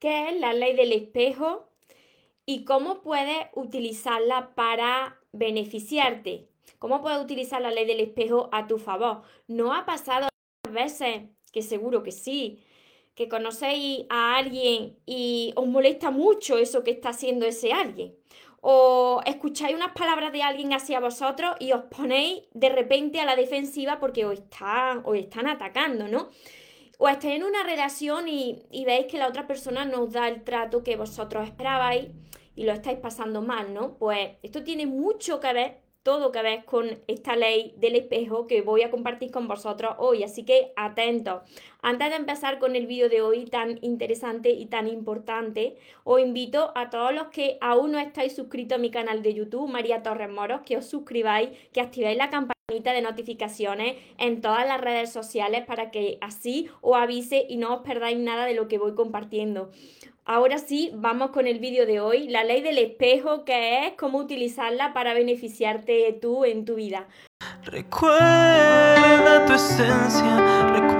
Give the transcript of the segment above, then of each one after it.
qué es la ley del espejo y cómo puedes utilizarla para beneficiarte. ¿Cómo puedes utilizar la ley del espejo a tu favor? ¿No ha pasado veces, que seguro que sí, que conocéis a alguien y os molesta mucho eso que está haciendo ese alguien? o escucháis unas palabras de alguien hacia vosotros y os ponéis de repente a la defensiva porque os están, os están atacando, ¿no? O estáis en una relación y, veis que la otra persona no os da el trato que vosotros esperabais y lo estáis pasando mal, ¿no? Pues esto tiene mucho que ver todo que ver con esta ley del espejo que voy a compartir con vosotros hoy. Así que atentos. Antes de empezar con el vídeo de hoy tan interesante y tan importante, os invito a todos los que aún no estáis suscritos a mi canal de YouTube, María Torres Moros, que os suscribáis, que activéis la campanita de notificaciones en todas las redes sociales para que así os avise y no os perdáis nada de lo que voy compartiendo. Ahora sí, vamos con el vídeo de hoy, la ley del espejo, que es cómo utilizarla para beneficiarte tú en tu vida. Recuerda tu esencia,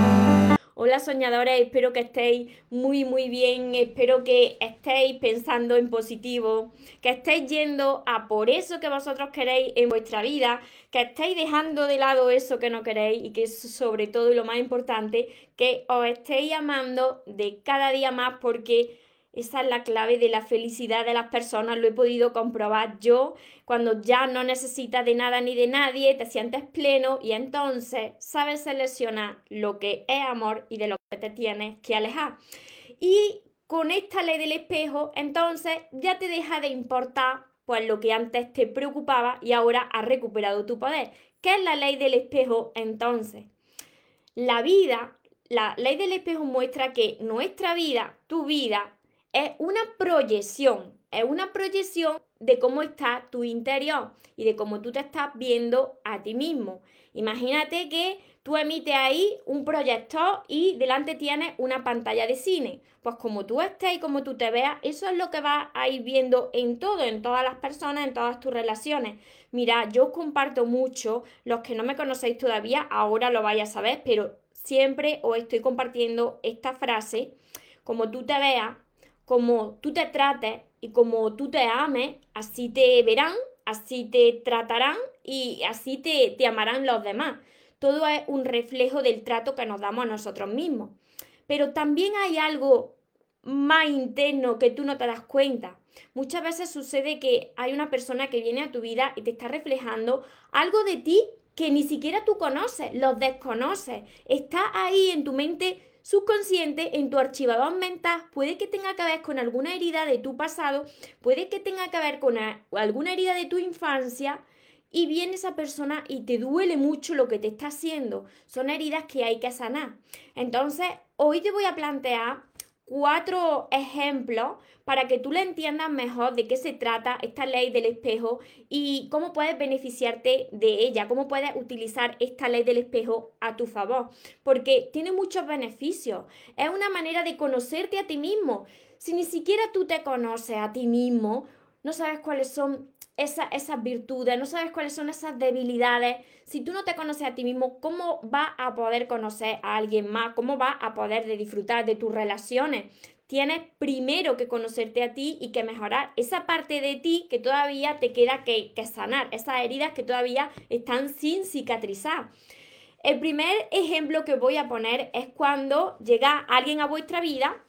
Hola soñadores, espero que estéis muy muy bien, espero que estéis pensando en positivo, que estéis yendo a por eso que vosotros queréis en vuestra vida, que estéis dejando de lado eso que no queréis y que sobre todo y lo más importante, que os estéis amando de cada día más porque esa es la clave de la felicidad de las personas, lo he podido comprobar yo, cuando ya no necesitas de nada ni de nadie, te sientes pleno y entonces sabes seleccionar lo que es amor y de lo que te tienes que alejar. Y con esta ley del espejo, entonces ya te deja de importar pues lo que antes te preocupaba y ahora has recuperado tu poder. ¿Qué es la ley del espejo entonces? La vida, la ley del espejo muestra que nuestra vida, tu vida, es una proyección, es una proyección de cómo está tu interior y de cómo tú te estás viendo a ti mismo. Imagínate que tú emites ahí un proyector y delante tienes una pantalla de cine. Pues como tú estés y como tú te veas, eso es lo que vas a ir viendo en todo, en todas las personas, en todas tus relaciones. Mira, yo comparto mucho, los que no me conocéis todavía, ahora lo vais a saber, pero siempre os estoy compartiendo esta frase, como tú te veas, como tú te trates y como tú te ames, así te verán, así te tratarán y así te, te amarán los demás. Todo es un reflejo del trato que nos damos a nosotros mismos. Pero también hay algo más interno que tú no te das cuenta. Muchas veces sucede que hay una persona que viene a tu vida y te está reflejando algo de ti que ni siquiera tú conoces, los desconoces. Está ahí en tu mente subconsciente, en tu archivador mental, puede que tenga que ver con alguna herida de tu pasado, puede que tenga que ver con alguna herida de tu infancia y viene esa persona y te duele mucho lo que te está haciendo. Son heridas que hay que sanar. Entonces, hoy te voy a plantear cuatro ejemplos para que tú le entiendas mejor de qué se trata esta ley del espejo y cómo puedes beneficiarte de ella, cómo puedes utilizar esta ley del espejo a tu favor, porque tiene muchos beneficios. Es una manera de conocerte a ti mismo. Si ni siquiera tú te conoces a ti mismo, no sabes cuáles son esas virtudes, no sabes cuáles son esas debilidades. Si tú no te conoces a ti mismo, ¿cómo vas a poder conocer a alguien más? ¿Cómo vas a poder de disfrutar de tus relaciones? Tienes primero que conocerte a ti y que mejorar esa parte de ti que todavía te queda que, que sanar, esas heridas que todavía están sin cicatrizar. El primer ejemplo que voy a poner es cuando llega alguien a vuestra vida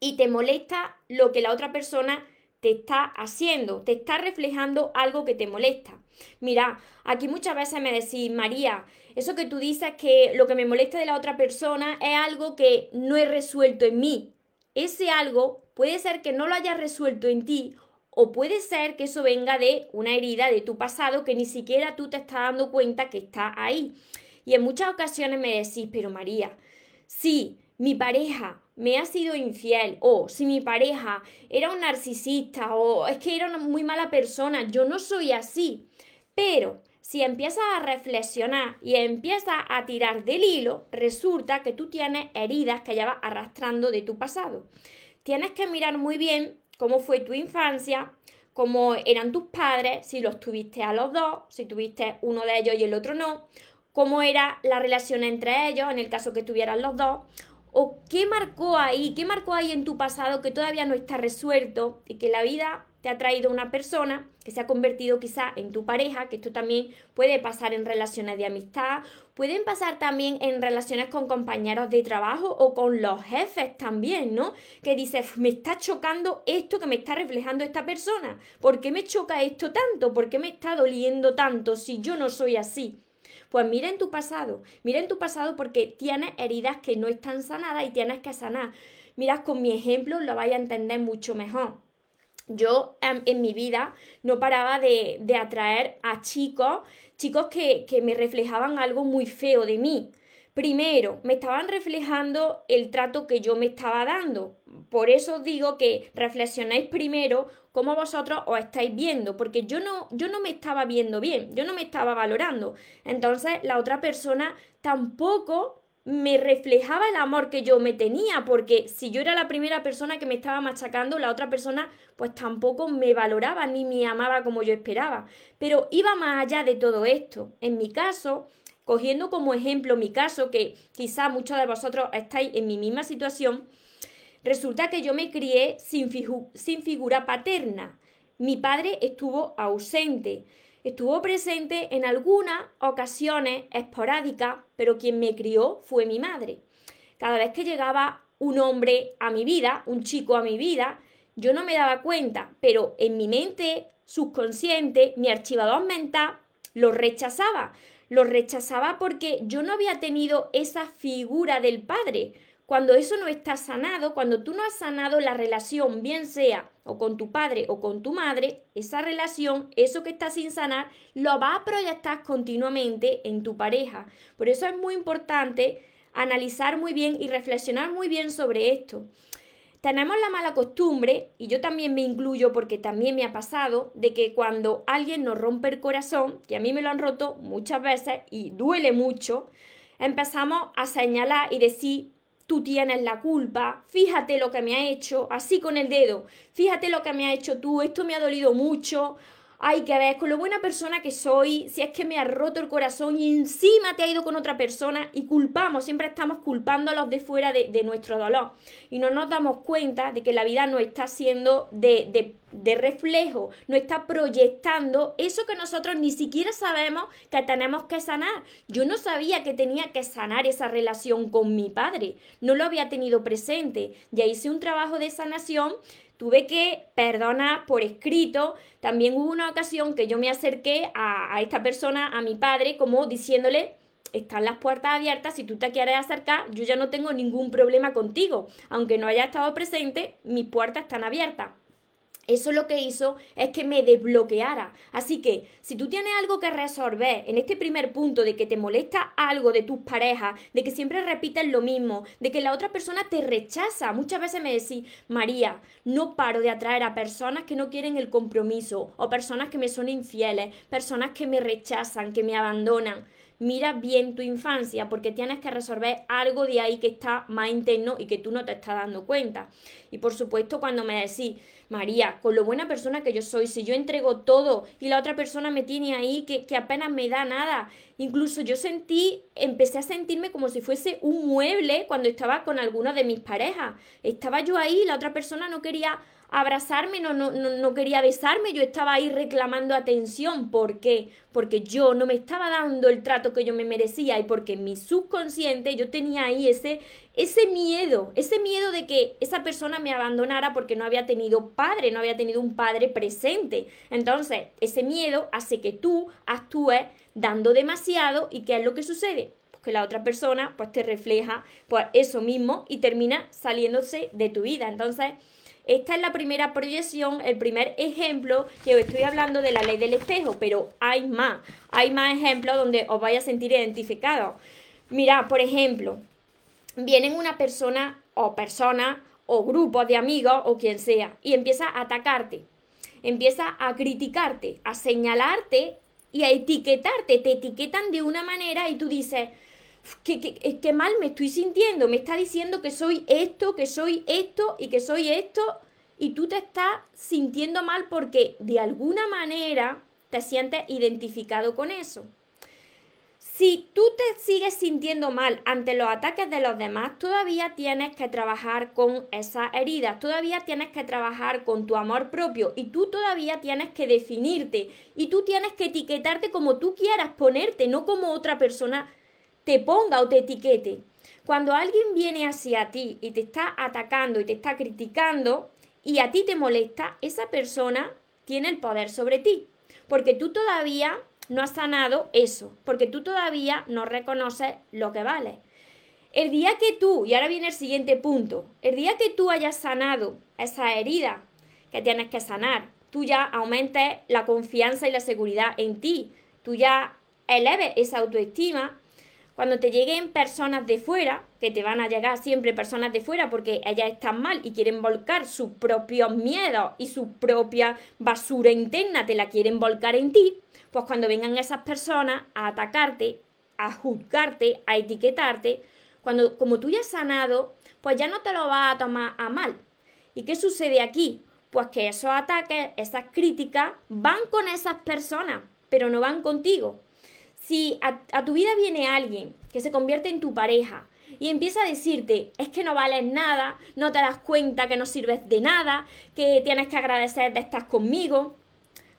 y te molesta lo que la otra persona te está haciendo, te está reflejando algo que te molesta. Mira, aquí muchas veces me decís, María, eso que tú dices que lo que me molesta de la otra persona es algo que no he resuelto en mí. Ese algo puede ser que no lo hayas resuelto en ti o puede ser que eso venga de una herida de tu pasado que ni siquiera tú te estás dando cuenta que está ahí. Y en muchas ocasiones me decís, pero María, sí, mi pareja me ha sido infiel o si mi pareja era un narcisista o es que era una muy mala persona, yo no soy así. Pero si empiezas a reflexionar y empiezas a tirar del hilo, resulta que tú tienes heridas que llevas arrastrando de tu pasado. Tienes que mirar muy bien cómo fue tu infancia, cómo eran tus padres, si los tuviste a los dos, si tuviste uno de ellos y el otro no, cómo era la relación entre ellos en el caso que tuvieran los dos, o qué marcó ahí, qué marcó ahí en tu pasado que todavía no está resuelto y que la vida te ha traído una persona que se ha convertido quizá en tu pareja, que esto también puede pasar en relaciones de amistad, pueden pasar también en relaciones con compañeros de trabajo o con los jefes también, ¿no? Que dices, me está chocando esto que me está reflejando esta persona, ¿por qué me choca esto tanto? ¿Por qué me está doliendo tanto si yo no soy así? Pues mira en tu pasado, mira en tu pasado porque tienes heridas que no están sanadas y tienes que sanar. Mira, con mi ejemplo lo vais a entender mucho mejor. Yo en, mi vida no paraba de, atraer a chicos, chicos que, que me reflejaban algo muy feo de mí. Primero, me estaban reflejando el trato que yo me estaba dando. Por eso digo que reflexionéis primero cómo vosotros os estáis viendo, porque yo no, yo no me estaba viendo bien, yo no me estaba valorando. Entonces la otra persona tampoco me reflejaba el amor que yo me tenía, porque si yo era la primera persona que me estaba machacando, la otra persona pues tampoco me valoraba ni me amaba como yo esperaba. Pero iba más allá de todo esto. En mi caso, cogiendo como ejemplo mi caso, que quizá muchos de vosotros estáis en mi misma situación, Resulta que yo me crié sin, sin figura paterna. Mi padre estuvo ausente. Estuvo presente en algunas ocasiones esporádicas, pero quien me crió fue mi madre. Cada vez que llegaba un hombre a mi vida, un chico a mi vida, yo no me daba cuenta, pero en mi mente subconsciente, mi archivador mental lo rechazaba. Lo rechazaba porque yo no había tenido esa figura del padre. Cuando eso no está sanado, cuando tú no has sanado la relación, bien sea o con tu padre o con tu madre, esa relación, eso que está sin sanar, lo va a proyectar continuamente en tu pareja. Por eso es muy importante analizar muy bien y reflexionar muy bien sobre esto. Tenemos la mala costumbre, y yo también me incluyo porque también me ha pasado, de que cuando alguien nos rompe el corazón, que a mí me lo han roto muchas veces y duele mucho, empezamos a señalar y decir, tú tienes la culpa, fíjate lo que me ha hecho, así con el dedo, fíjate lo que me ha hecho tú, esto me ha dolido mucho, hay que ver con lo buena persona que soy, si es que me ha roto el corazón y encima te ha ido con otra persona y culpamos, siempre estamos culpando a los de fuera de, nuestro dolor. Y no nos damos cuenta de que la vida no está siendo de, de reflejo, no está proyectando eso que nosotros ni siquiera sabemos que tenemos que sanar. Yo no sabía que tenía que sanar esa relación con mi padre, no lo había tenido presente, ya hice un trabajo de sanación tuve que perdonar por escrito. También hubo una ocasión que yo me acerqué a, esta persona, a mi padre, como diciéndole, están las puertas abiertas, si tú te quieres acercar, yo ya no tengo ningún problema contigo. Aunque no haya estado presente, mis puertas están abiertas. Eso lo que hizo es que me desbloqueara. Así que si tú tienes algo que resolver en este primer punto de que te molesta algo de tus parejas, de que siempre repiten lo mismo, de que la otra persona te rechaza, muchas veces me decís, María, no paro de atraer a personas que no quieren el compromiso o personas que me son infieles, personas que me rechazan, que me abandonan mira bien tu infancia porque tienes que resolver algo de ahí que está más interno y que tú no te estás dando cuenta. Y por supuesto cuando me decís, María, con lo buena persona que yo soy, si yo entrego todo y la otra persona me tiene ahí que, que apenas me da nada, incluso yo sentí, empecé a sentirme como si fuese un mueble cuando estaba con alguna de mis parejas. Estaba yo ahí, la otra persona no quería abrazarme, no, no, no, quería besarme, yo estaba ahí reclamando atención. ¿Por qué? Porque yo no me estaba dando el trato que yo me merecía y porque en mi subconsciente yo tenía ahí ese, ese miedo, ese miedo de que esa persona me abandonara porque no había tenido padre, no había tenido un padre presente. Entonces, ese miedo hace que tú actúes dando demasiado y ¿qué es lo que sucede? Que la otra persona pues te refleja pues eso mismo y termina saliéndose de tu vida. Entonces, esta es la primera proyección, el primer ejemplo que os estoy hablando de la ley del espejo, pero hay más, hay más ejemplos donde os vais a sentir identificados. Mira, por ejemplo, vienen una persona o personas o grupos de amigos o quien sea y empieza a atacarte, empieza a criticarte, a señalarte y a etiquetarte. Te etiquetan de una manera y tú dices, qué mal me estoy sintiendo, me está diciendo que soy esto, que soy esto y que soy esto y tú te estás sintiendo mal porque de alguna manera te sientes identificado con eso. Si tú te sigues sintiendo mal ante los ataques de los demás, todavía tienes que trabajar con esas heridas, todavía tienes que trabajar con tu amor propio y tú todavía tienes que definirte y tú tienes que etiquetarte como tú quieras ponerte, no como otra persona te ponga o te etiquete. Cuando alguien viene hacia ti y te está atacando y te está criticando y a ti te molesta, esa persona tiene el poder sobre ti, porque tú todavía no has sanado eso, porque tú todavía no reconoces lo que vale. El día que tú, y ahora viene el siguiente punto, el día que tú hayas sanado esa herida que tienes que sanar, tú ya aumentes la confianza y la seguridad en ti, tú ya eleves esa autoestima, cuando te lleguen personas de fuera, que te van a llegar siempre personas de fuera porque ellas están mal y quieren volcar sus propios miedos y su propia basura interna, te la quieren volcar en ti, pues cuando vengan esas personas a atacarte, a juzgarte, a etiquetarte, cuando como tú ya has sanado, pues ya no te lo vas a tomar a mal. ¿Y qué sucede aquí? Pues que esos ataques, esas críticas van con esas personas, pero no van contigo. Si a, tu vida viene alguien que se convierte en tu pareja y empieza a decirte, es que no vales nada, no te das cuenta que no sirves de nada, que tienes que agradecer de estar conmigo,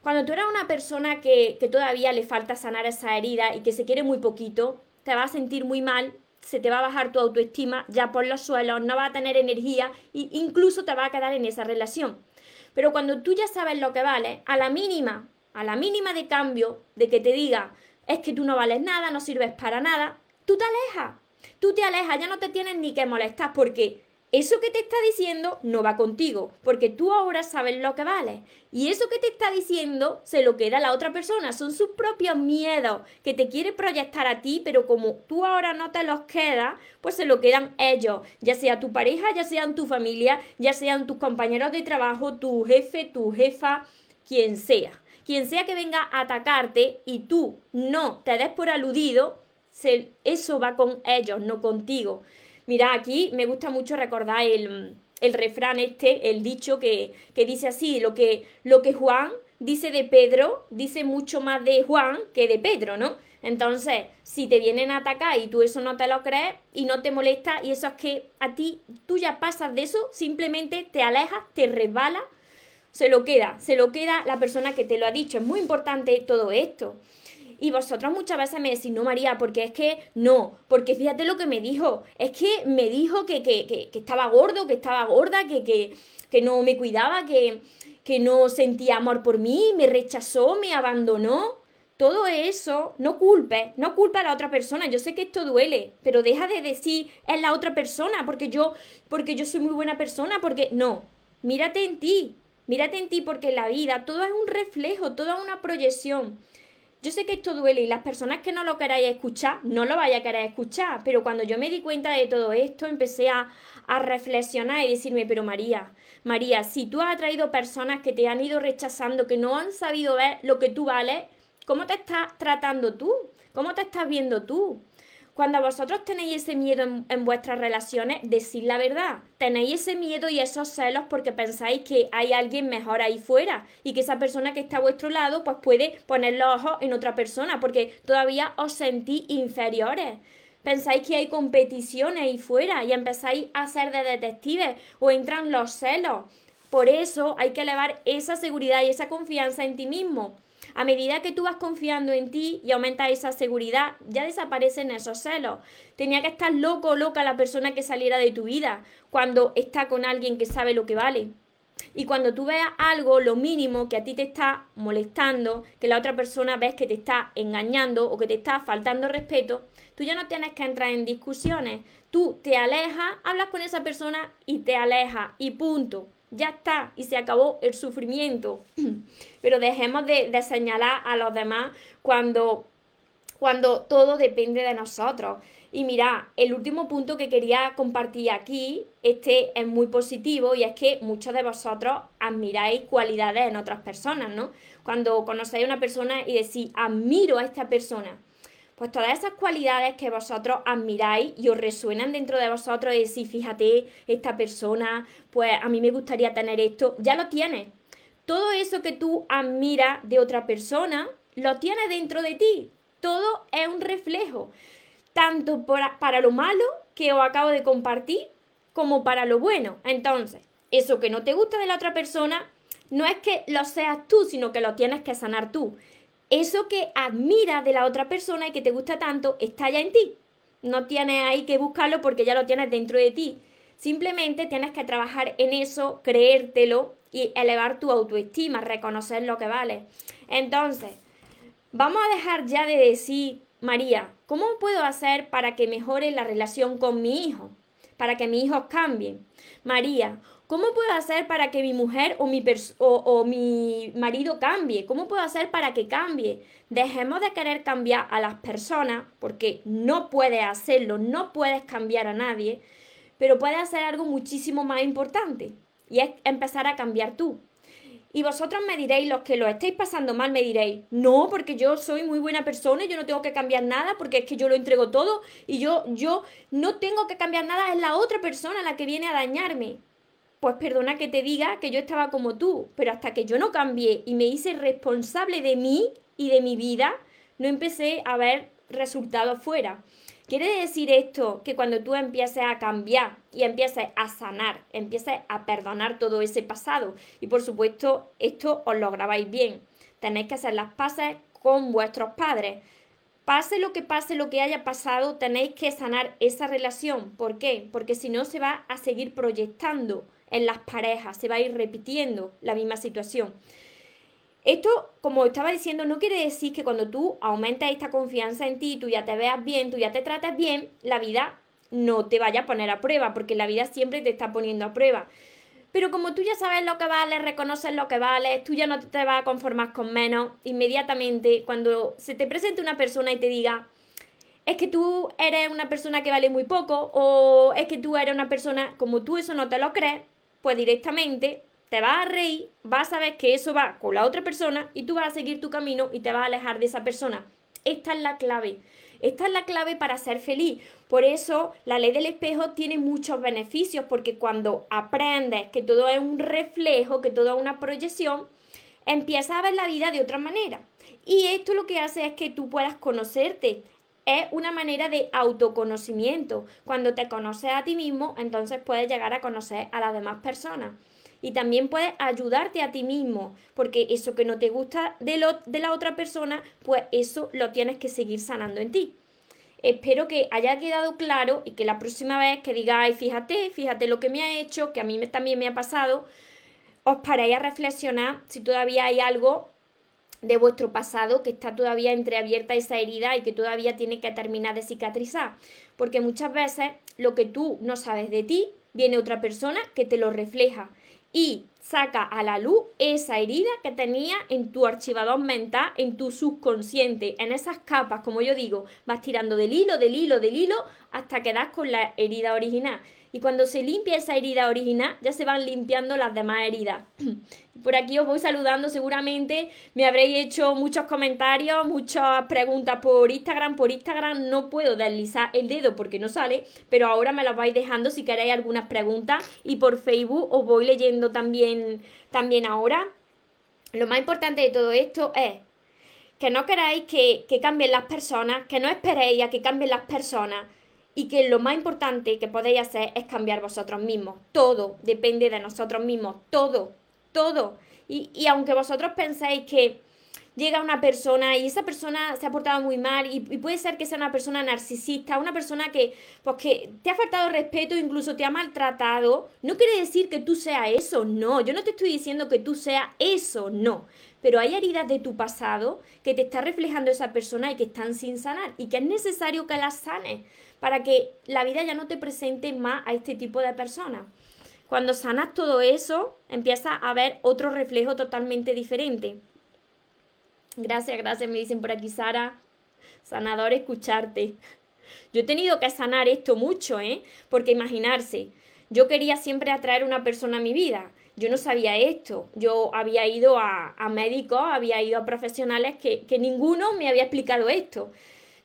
cuando tú eres una persona que, todavía le falta sanar esa herida y que se quiere muy poquito, te vas a sentir muy mal, se te va a bajar tu autoestima ya por los suelos, no vas a tener energía e incluso te va a quedar en esa relación. Pero cuando tú ya sabes lo que vale, a la mínima, a la mínima de cambio, de que te diga, es que tú no vales nada, no sirves para nada, tú te alejas. Tú te alejas, ya no te tienes ni que molestar porque eso que te está diciendo no va contigo, porque tú ahora sabes lo que vale. Y eso que te está diciendo se lo queda la otra persona, son sus propios miedos que te quiere proyectar a ti, pero como tú ahora no te los quedas, pues se lo quedan ellos, ya sea tu pareja, ya sean tu familia, ya sean tus compañeros de trabajo, tu jefe, tu jefa, quien sea. Quien sea que venga a atacarte y tú no te des por aludido, eso va con ellos, no contigo. Mira, aquí me gusta mucho recordar el, refrán este, el dicho que, dice así, lo que, lo que Juan dice de Pedro, dice mucho más de Juan que de Pedro, ¿no? Entonces, si te vienen a atacar y tú eso no te lo crees y no te molesta y eso es que a ti tú ya pasas de eso, simplemente te alejas, te resbala, se lo queda, se lo queda la persona que te lo ha dicho. Es muy importante todo esto. Y vosotros muchas veces me decís, no, María, porque es que no, porque fíjate lo que me dijo, es que me dijo que, que, que, estaba gordo, que estaba gorda, que, que, que no me cuidaba, que, que no sentía amor por mí, me rechazó, me abandonó. Todo eso, no culpes, no culpa a la otra persona. Yo sé que esto duele, pero deja de decir es la otra persona porque yo, porque yo soy muy buena persona, porque no. Mírate en ti, mírate en ti porque la vida todo es un reflejo, toda una proyección. Yo sé que esto duele y las personas que no lo queráis escuchar, no lo vaya a querer escuchar, pero cuando yo me di cuenta de todo esto, empecé a, a reflexionar y decirme, pero María, María, si tú has atraído personas que te han ido rechazando, que no han sabido ver lo que tú vales, ¿cómo te estás tratando tú? ¿Cómo te estás viendo tú? Cuando vosotros tenéis ese miedo en, vuestras relaciones, decid la verdad. Tenéis ese miedo y esos celos porque pensáis que hay alguien mejor ahí fuera y que esa persona que está a vuestro lado pues puede poner los ojos en otra persona porque todavía os sentís inferiores. Pensáis que hay competiciones ahí fuera y empezáis a ser de detectives o entran los celos. Por eso hay que elevar esa seguridad y esa confianza en ti mismo. A medida que tú vas confiando en ti y aumentas esa seguridad, ya desaparecen esos celos. Tenía que estar loco o loca la persona que saliera de tu vida cuando está con alguien que sabe lo que vale. Y cuando tú veas algo, lo mínimo que a ti te está molestando, que la otra persona ves que te está engañando o que te está faltando respeto, tú ya no tienes que entrar en discusiones. Tú te alejas, hablas con esa persona y te alejas y punto ya está y se acabó el sufrimiento. Pero dejemos de, señalar a los demás cuando, cuando todo depende de nosotros. Y mira, el último punto que quería compartir aquí, este es muy positivo y es que muchos de vosotros admiráis cualidades en otras personas, ¿no? Cuando conocéis a una persona y decís, admiro a esta persona. Pues todas esas cualidades que vosotros admiráis y os resuenan dentro de vosotros y decís, fíjate, esta persona, pues a mí me gustaría tener esto, ya lo tienes. Todo eso que tú admiras de otra persona, lo tienes dentro de ti. Todo es un reflejo tanto para, lo malo que os acabo de compartir como para lo bueno. Entonces, eso que no te gusta de la otra persona, no es que lo seas tú, sino que lo tienes que sanar tú. Eso que admiras de la otra persona y que te gusta tanto, está ya en ti. No tienes ahí que buscarlo porque ya lo tienes dentro de ti. Simplemente tienes que trabajar en eso, creértelo y elevar tu autoestima, reconocer lo que vale. Entonces, vamos a dejar ya de decir María, ¿cómo puedo hacer para que mejore la relación con mi hijo? Para que mis hijos cambien. María, ¿cómo puedo hacer para que mi mujer o mi, o, mi marido cambie? ¿Cómo puedo hacer para que cambie? Dejemos de querer cambiar a las personas, porque no puedes hacerlo, no puedes cambiar a nadie, pero puedes hacer algo muchísimo más importante, y es empezar a cambiar tú. Y vosotros me diréis, los que lo estéis pasando mal, me diréis, no, porque yo soy muy buena persona y yo no tengo que cambiar nada porque es que yo lo entrego todo y yo, yo no tengo que cambiar nada, es la otra persona la que viene a dañarme. Pues perdona que te diga que yo estaba como tú, pero hasta que yo no cambié y me hice responsable de mí y de mi vida, no empecé a ver resultados fuera. Quiere decir esto que cuando tú empieces a cambiar y empieces a sanar, empieces a perdonar todo ese pasado, y por supuesto esto os lo grabáis bien, tenéis que hacer las paces con vuestros padres. Pase lo que pase, lo que haya pasado, tenéis que sanar esa relación. ¿Por qué? Porque si no se va a seguir proyectando en las parejas, se va a ir repitiendo la misma situación. Esto, como estaba diciendo, no quiere decir que cuando tú aumentas esta confianza en ti, tú ya te veas bien, tú ya te tratas bien, la vida no te vaya a poner a prueba, porque la vida siempre te está poniendo a prueba. Pero como tú ya sabes lo que vale, reconoces lo que vale, tú ya no te vas a conformar con menos, inmediatamente cuando se te presente una persona y te diga, es que tú eres una persona que vale muy poco, o es que tú eres una persona, como tú eso no te lo crees, pues directamente te vas a reír, vas a saber que eso va con la otra persona y tú vas a seguir tu camino y te vas a alejar de esa persona. Esta es la clave. Esta es la clave para ser feliz. Por eso la ley del espejo tiene muchos beneficios, porque cuando aprendes que todo es un reflejo, que todo es una proyección, empiezas a ver la vida de otra manera. Y esto lo que hace es que tú puedas conocerte. Es una manera de autoconocimiento. Cuando te conoces a ti mismo, entonces puedes llegar a conocer a las demás personas y también puedes ayudarte a ti mismo, porque eso que no te gusta de, lo, de la otra persona, pues eso lo tienes que seguir sanando en ti. Espero que haya quedado claro y que la próxima vez que digáis, fíjate, fíjate lo que me ha hecho, que a mí también me ha pasado, os paréis a reflexionar si todavía hay algo de vuestro pasado que está todavía entreabierta esa herida y que todavía tiene que terminar de cicatrizar. Porque muchas veces lo que tú no sabes de ti, viene otra persona que te lo refleja y saca a la luz esa herida que tenía en tu archivador mental, en tu subconsciente, en esas capas, como yo digo, vas tirando del hilo, del hilo, del hilo, hasta que das con la herida original. Y cuando se limpia esa herida original, ya se van limpiando las demás heridas. Por aquí os voy saludando seguramente. Me habréis hecho muchos comentarios, muchas preguntas por Instagram. Por Instagram no puedo deslizar el dedo porque no sale, pero ahora me las vais dejando si queréis algunas preguntas. Y por Facebook os voy leyendo también, también ahora. Lo más importante de todo esto es que no queráis que, que cambien las personas, que no esperéis a que cambien las personas y que lo más importante que podéis hacer es cambiar vosotros mismos. Todo depende de nosotros mismos, todo, todo. Y, y aunque vosotros penséis que llega una persona y esa persona se ha portado muy mal y, puede ser que sea una persona narcisista, una persona que, pues que te ha faltado respeto, incluso te ha maltratado, no quiere decir que tú seas eso, no, yo no te estoy diciendo que tú seas eso, no, pero hay heridas de tu pasado que te está reflejando esa persona y que están sin sanar y que es necesario que las sanes para que la vida ya no te presente más a este tipo de personas. Cuando sanas todo eso, empieza a ver otro reflejo totalmente diferente. Gracias, gracias, me dicen por aquí Sara. Sanador, escucharte. Yo he tenido que sanar esto mucho, ¿eh? Porque imaginarse, yo quería siempre atraer una persona a mi vida. Yo no sabía esto. Yo había ido a, médicos, había ido a profesionales que, que ninguno me había explicado esto.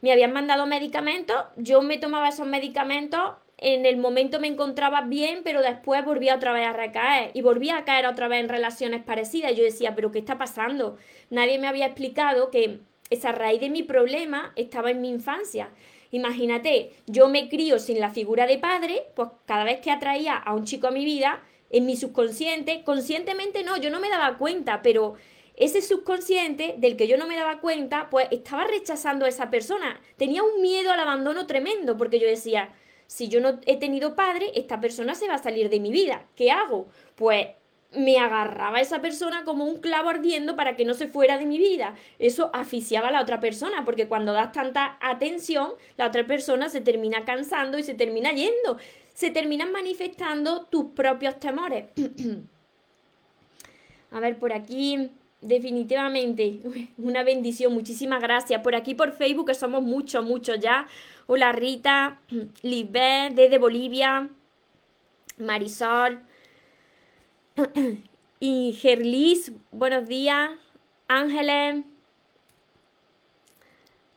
Me habían mandado medicamentos, yo me tomaba esos medicamentos en el momento me encontraba bien, pero después volvía otra vez a recaer y volvía a caer otra vez en relaciones parecidas. Yo decía, pero ¿qué está pasando? Nadie me había explicado que esa raíz de mi problema estaba en mi infancia. Imagínate, yo me crío sin la figura de padre, pues cada vez que atraía a un chico a mi vida, en mi subconsciente, conscientemente no, yo no me daba cuenta, pero ese subconsciente del que yo no me daba cuenta, pues estaba rechazando a esa persona. Tenía un miedo al abandono tremendo, porque yo decía, si yo no he tenido padre, esta persona se va a salir de mi vida. ¿Qué hago? Pues me agarraba a esa persona como un clavo ardiendo para que no se fuera de mi vida. Eso asfixiaba a la otra persona, porque cuando das tanta atención, la otra persona se termina cansando y se termina yendo. Se terminan manifestando tus propios temores. a ver, por aquí, definitivamente, una bendición. Muchísimas gracias. Por aquí, por Facebook, que somos muchos, muchos ya. Hola Rita, Lisbeth desde Bolivia, Marisol y Gerlis, buenos días, Ángeles,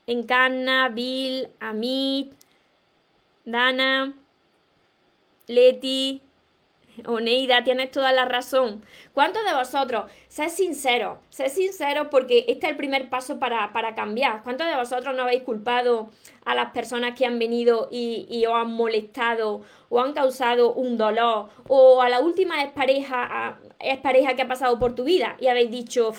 Encarna, Bill, Amit, Dana, Leti, Oneida, tienes toda la razón. ¿Cuántos de vosotros, sé sincero, sé sincero porque este es el primer paso para, cambiar? ¿Cuántos de vosotros no habéis culpado a las personas que han venido y, os han molestado o han causado un dolor? O a la última expareja, pareja que ha pasado por tu vida y habéis dicho,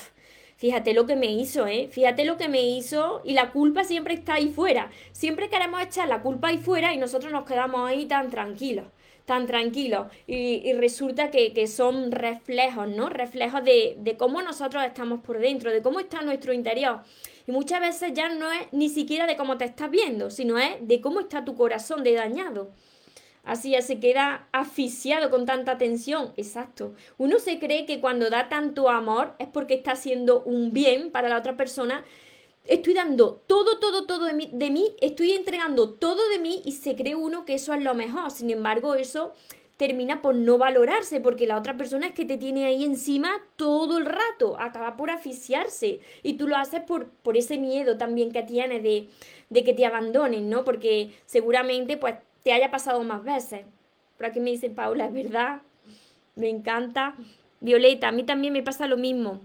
fíjate lo que me hizo, ¿eh? Fíjate lo que me hizo y la culpa siempre está ahí fuera. Siempre queremos echar la culpa ahí fuera y nosotros nos quedamos ahí tan tranquilos tan tranquilos y, resulta que, son reflejos, ¿no? Reflejos de, de cómo nosotros estamos por dentro, de cómo está nuestro interior. Y muchas veces ya no es ni siquiera de cómo te estás viendo, sino es de cómo está tu corazón de dañado. Así ya se queda asfixiado con tanta tensión. Exacto. Uno se cree que cuando da tanto amor es porque está haciendo un bien para la otra persona estoy dando todo, todo, todo de mí, de mí, estoy entregando todo de mí y se cree uno que eso es lo mejor. Sin embargo, eso termina por no valorarse porque la otra persona es que te tiene ahí encima todo el rato, acaba por asfixiarse y tú lo haces por, por ese miedo también que tienes de, de que te abandonen, ¿no? Porque seguramente pues te haya pasado más veces. Por aquí me dice Paula, es verdad, me encanta. Violeta, a mí también me pasa lo mismo.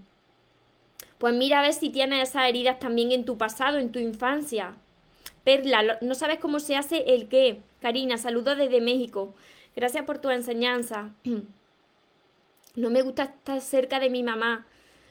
Pues mira a ver si tienes esas heridas también en tu pasado, en tu infancia. Perla, no sabes cómo se hace el qué. Karina, saludos desde México. Gracias por tu enseñanza. No me gusta estar cerca de mi mamá.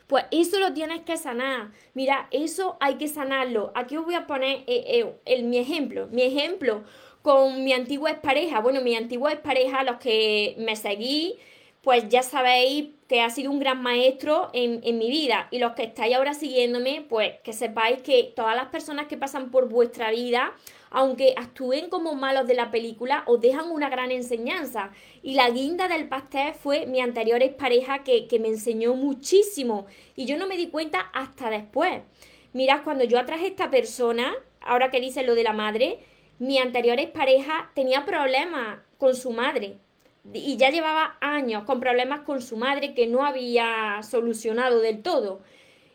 Pues eso lo tienes que sanar. Mira, eso hay que sanarlo. Aquí os voy a poner eh, eh, mi ejemplo. Mi ejemplo con mi antigua expareja. Bueno, mi antigua expareja, los que me seguí, pues ya sabéis que ha sido un gran maestro en, mi vida. Y los que estáis ahora siguiéndome, pues que sepáis que todas las personas que pasan por vuestra vida, aunque actúen como malos de la película, os dejan una gran enseñanza. Y la guinda del pastel fue mi anterior pareja que, que me enseñó muchísimo. Y yo no me di cuenta hasta después. Mirad, cuando yo atraje a esta persona, ahora que dice lo de la madre, mi anterior pareja tenía problemas con su madre y ya llevaba años con problemas con su madre que no había solucionado del todo.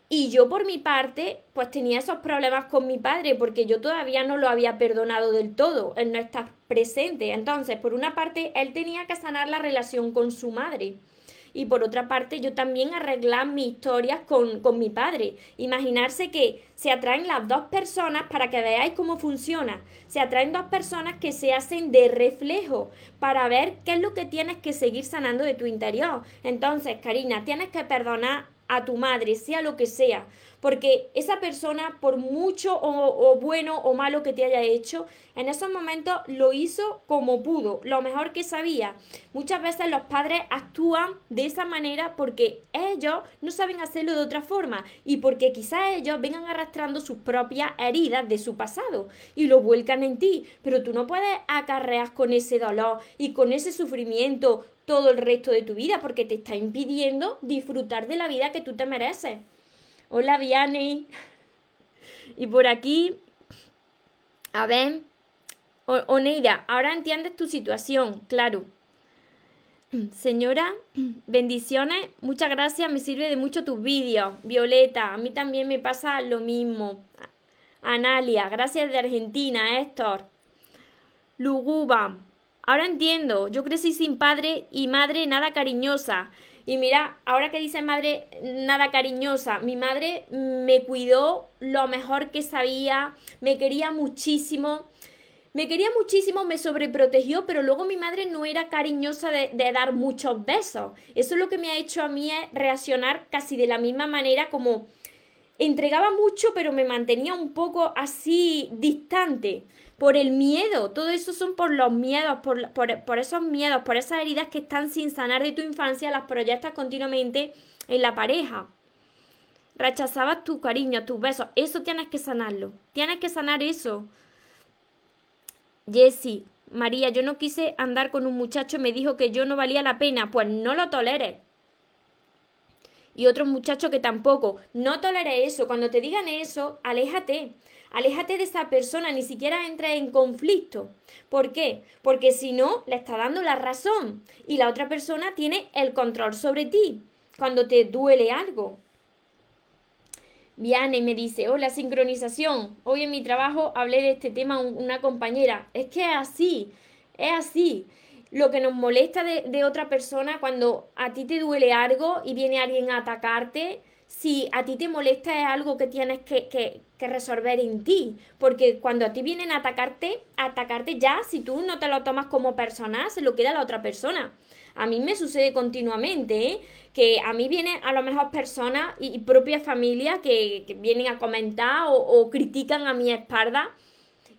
Y yo por mi parte, pues tenía esos problemas con mi padre porque yo todavía no lo había perdonado del todo, él no está presente. Entonces, por una parte, él tenía que sanar la relación con su madre y por otra parte yo también arreglar mis historias con, con mi padre. Imaginarse que se atraen las dos personas para que veáis cómo funciona. Se atraen dos personas que se hacen de reflejo para ver qué es lo que tienes que seguir sanando de tu interior. Entonces, Karina, tienes que perdonar a tu madre, sea lo que sea, porque esa persona, por mucho o, bueno o malo que te haya hecho, en esos momentos lo hizo como pudo, lo mejor que sabía. Muchas veces los padres actúan de esa manera porque ellos no saben hacerlo de otra forma y porque quizás ellos vengan arrastrando sus propias heridas de su pasado y lo vuelcan en ti, pero tú no puedes acarrear con ese dolor y con ese sufrimiento todo el resto de tu vida porque te está impidiendo disfrutar de la vida que tú te mereces. Hola, Vianney. Y por aquí, a ver, Oneida, ahora entiendes tu situación, claro. Señora, bendiciones, muchas gracias, me sirve de mucho tus vídeos. Violeta, a mí también me pasa lo mismo. Analia, gracias de Argentina, Héctor. Luguba, ahora entiendo, yo crecí sin padre y madre nada cariñosa. Y mira, ahora que dice madre nada cariñosa, mi madre me cuidó lo mejor que sabía, me quería muchísimo me quería muchísimo, me sobreprotegió, pero luego mi madre no era cariñosa de, dar muchos besos. Eso es lo que me ha hecho a mí reaccionar casi de la misma manera como entregaba mucho, pero me mantenía un poco así distante por el miedo. Todo eso son por los miedos, por, por, esos miedos, por esas heridas que están sin sanar de tu infancia, las proyectas continuamente en la pareja. Rechazabas tu cariño, tus besos. Eso tienes que sanarlo. Tienes que sanar eso. Jessie, María, yo no quise andar con un muchacho, me dijo que yo no valía la pena. Pues no lo toleres. Y otro muchacho que tampoco. No tolere eso. Cuando te digan eso, aléjate. Aléjate de esa persona, ni siquiera entra en conflicto. ¿Por qué? Porque si no, le está dando la razón y la otra persona tiene el control sobre ti cuando te duele algo. Viane me dice, hola, sincronización. Hoy en mi trabajo hablé de este tema a una compañera. Es que es así, es así. Lo que nos molesta de, otra persona cuando a ti te duele algo y viene alguien a atacarte, si a ti te molesta es algo que tienes que, que, que, resolver en ti. Porque cuando a ti vienen a atacarte, atacarte ya, si tú no te lo tomas como persona, se lo queda la otra persona. A mí me sucede continuamente, ¿eh? que a mí vienen a lo mejor personas y, propias familias que, vienen a comentar o, critican a mi espalda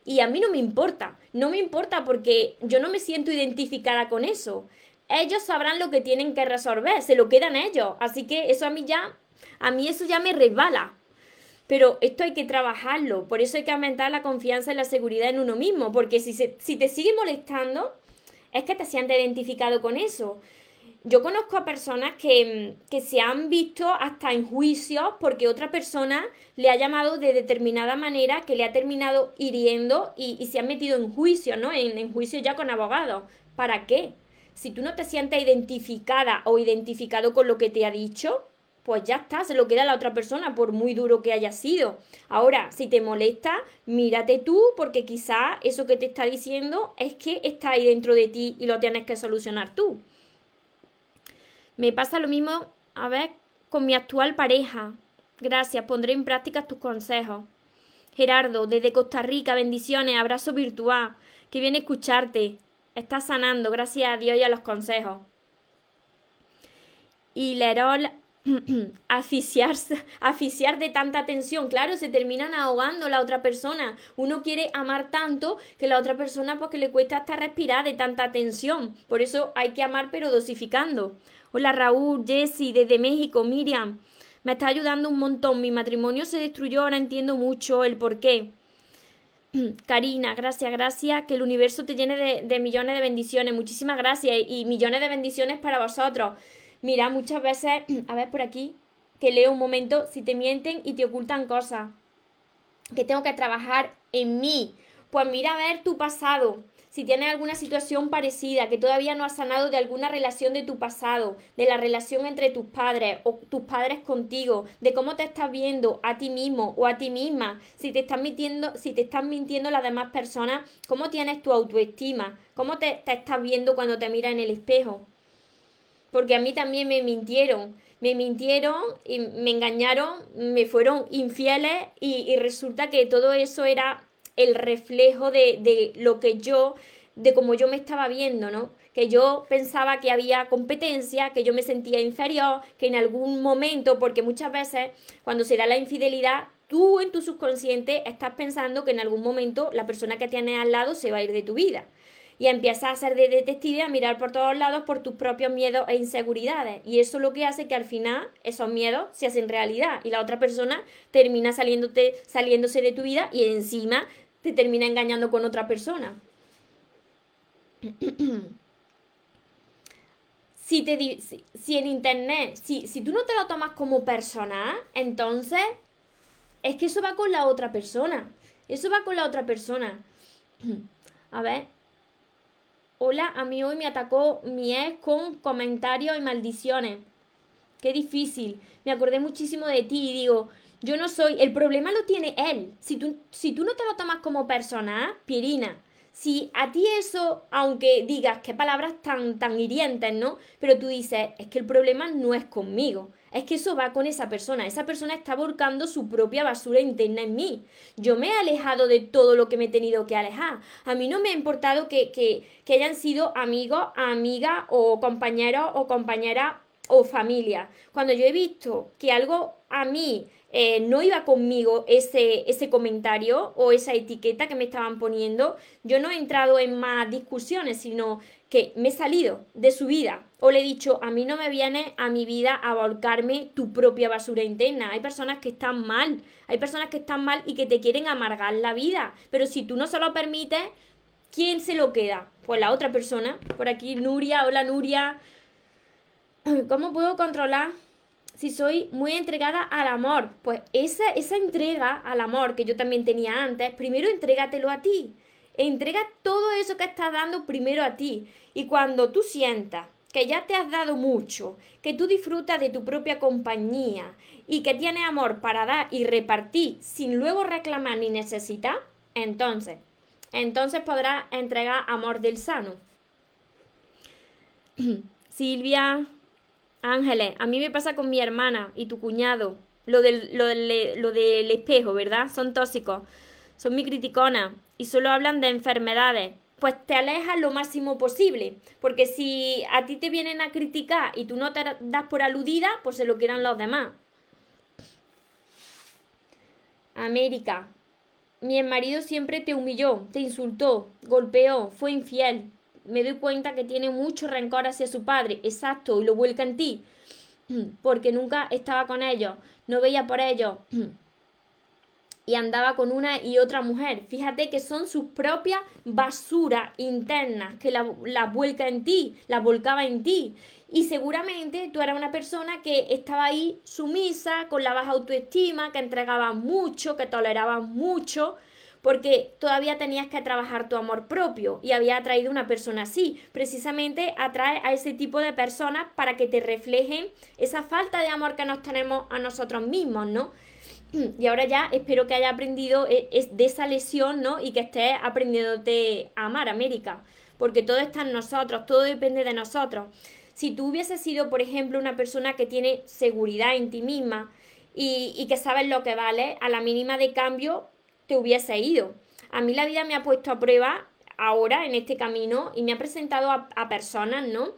y a mí no me importa, no me importa porque yo no me siento identificada con eso. Ellos sabrán lo que tienen que resolver, se lo quedan ellos, así que eso a mí ya, a mí eso ya me resbala. Pero esto hay que trabajarlo, por eso hay que aumentar la confianza y la seguridad en uno mismo, porque si, si te sigue molestando, es que te sientes identificado con eso. Yo conozco a personas que, se han visto hasta en juicios porque otra persona le ha llamado de determinada manera que le ha terminado hiriendo y, se han metido en juicio, ¿no? En, en juicio ya con abogados. ¿Para qué? Si tú no te sientes identificada o identificado con lo que te ha dicho, pues ya está, se lo queda a la otra persona, por muy duro que haya sido. Ahora, si te molesta, mírate tú, porque quizá eso que te está diciendo es que está ahí dentro de ti y lo tienes que solucionar tú. Me pasa lo mismo, a ver, con mi actual pareja. Gracias, pondré en práctica tus consejos. Gerardo, desde Costa Rica, bendiciones, abrazo virtual, que viene escucharte. Estás sanando, gracias a Dios y a los consejos. Y Lerol de tanta tensión. Claro, se terminan ahogando la otra persona. Uno quiere amar tanto que la otra persona porque le cuesta hasta respirar de tanta tensión. Por eso hay que amar pero dosificando. Hola Raúl, Jessy, desde México, Miriam. Me está ayudando un montón. Mi matrimonio se destruyó, ahora entiendo mucho el por qué. Karina, gracias, gracias. Que el universo te llene de millones de bendiciones. Muchísimas gracias y millones de bendiciones para vosotros. Mira, muchas veces, a ver por aquí, que leo un momento, si te mienten y te ocultan cosas, que tengo que trabajar en mí. Pues mira a ver tu pasado, si tienes alguna situación parecida, que todavía no has sanado de alguna relación de tu pasado, de la relación entre tus padres o tus padres contigo, de cómo te estás viendo a ti mismo o a ti misma, si te están mintiendo, si te están mintiendo las demás personas, cómo tienes tu autoestima, cómo te, te estás viendo cuando te miras en el espejo porque a mí también me mintieron. Me mintieron y me engañaron, me fueron infieles y, resulta que todo eso era el reflejo de, de, lo que yo, de cómo yo me estaba viendo, ¿no? Que yo pensaba que había competencia, que yo me sentía inferior, que en algún momento, porque muchas veces cuando se da la infidelidad, tú en tu subconsciente estás pensando que en algún momento la persona que tienes al lado se va a ir de tu vida y empiezas a ser de detective, a mirar por todos lados por tus propios miedos e inseguridades. Y eso lo que hace que al final esos miedos se hacen realidad y la otra persona termina saliéndote, saliéndose de tu vida y encima te termina engañando con otra persona. si, te, si, en internet, si, si tú no te lo tomas como persona, entonces es que eso va con la otra persona. Eso va con la otra persona. A ver. Hola, a mí hoy me atacó mi ex con comentarios y maldiciones. Qué difícil. Me acordé muchísimo de ti y digo, yo no soy, el problema lo tiene él. Si tú, si tú no te lo tomas como persona, Pirina, si a ti eso, aunque digas qué palabras tan, tan hirientes, ¿no? Pero tú dices, es que el problema no es conmigo, es que eso va con esa persona. Esa persona está volcando su propia basura interna en mí. Yo me he alejado de todo lo que me he tenido que alejar. A mí no me ha importado que, que, que hayan sido amigos, amigas o compañeros o compañeras o familia. Cuando yo he visto que algo a mí eh, no iba conmigo ese, ese comentario o esa etiqueta que me estaban poniendo, yo no he entrado en más discusiones, sino que me he salido de su vida o le he dicho, a mí no me viene a mi vida a volcarme tu propia basura interna. Hay personas que están mal, hay personas que están mal y que te quieren amargar la vida, pero si tú no se lo permites, ¿quién se lo queda? Pues la otra persona. Por aquí Nuria, hola Nuria. ¿Cómo puedo controlar si soy muy entregada al amor, pues esa, esa entrega al amor que yo también tenía antes, primero entrégatelo a ti. Entrega todo eso que estás dando primero a ti. Y cuando tú sientas que ya te has dado mucho, que tú disfrutas de tu propia compañía y que tienes amor para dar y repartir sin luego reclamar ni necesitar, entonces, entonces podrás entregar amor del sano. Silvia, Ángeles, a mí me pasa con mi hermana y tu cuñado. Lo del, lo del, espejo, ¿verdad? Son tóxicos. Son muy criticonas y solo hablan de enfermedades. Pues te alejas lo máximo posible. Porque si a ti te vienen a criticar y tú no te das por aludida, pues se lo quieran los demás. América. Mi marido siempre te humilló, te insultó, golpeó, fue infiel me doy cuenta que tiene mucho rencor hacia su padre, exacto, y lo vuelca en ti, porque nunca estaba con ellos, no veía por ellos y andaba con una y otra mujer. Fíjate que son sus propias basuras internas que la, vuelca en ti, la volcaba en ti. Y seguramente tú eras una persona que estaba ahí sumisa, con la baja autoestima, que entregaba mucho, que toleraba mucho, porque todavía tenías que trabajar tu amor propio y había atraído una persona así. Precisamente atrae a ese tipo de personas para que te reflejen esa falta de amor que nos tenemos a nosotros mismos, ¿no? Y ahora ya espero que haya aprendido e, de esa lesión, ¿no? Y que estés aprendiéndote a amar América, porque todo está en nosotros, todo depende de nosotros. Si tú hubieses sido, por ejemplo, una persona que tiene seguridad en ti misma y, y que sabes lo que vale, a la mínima de cambio te hubiese ido. A mí la vida me ha puesto a prueba ahora en este camino y me ha presentado a, personas, ¿no?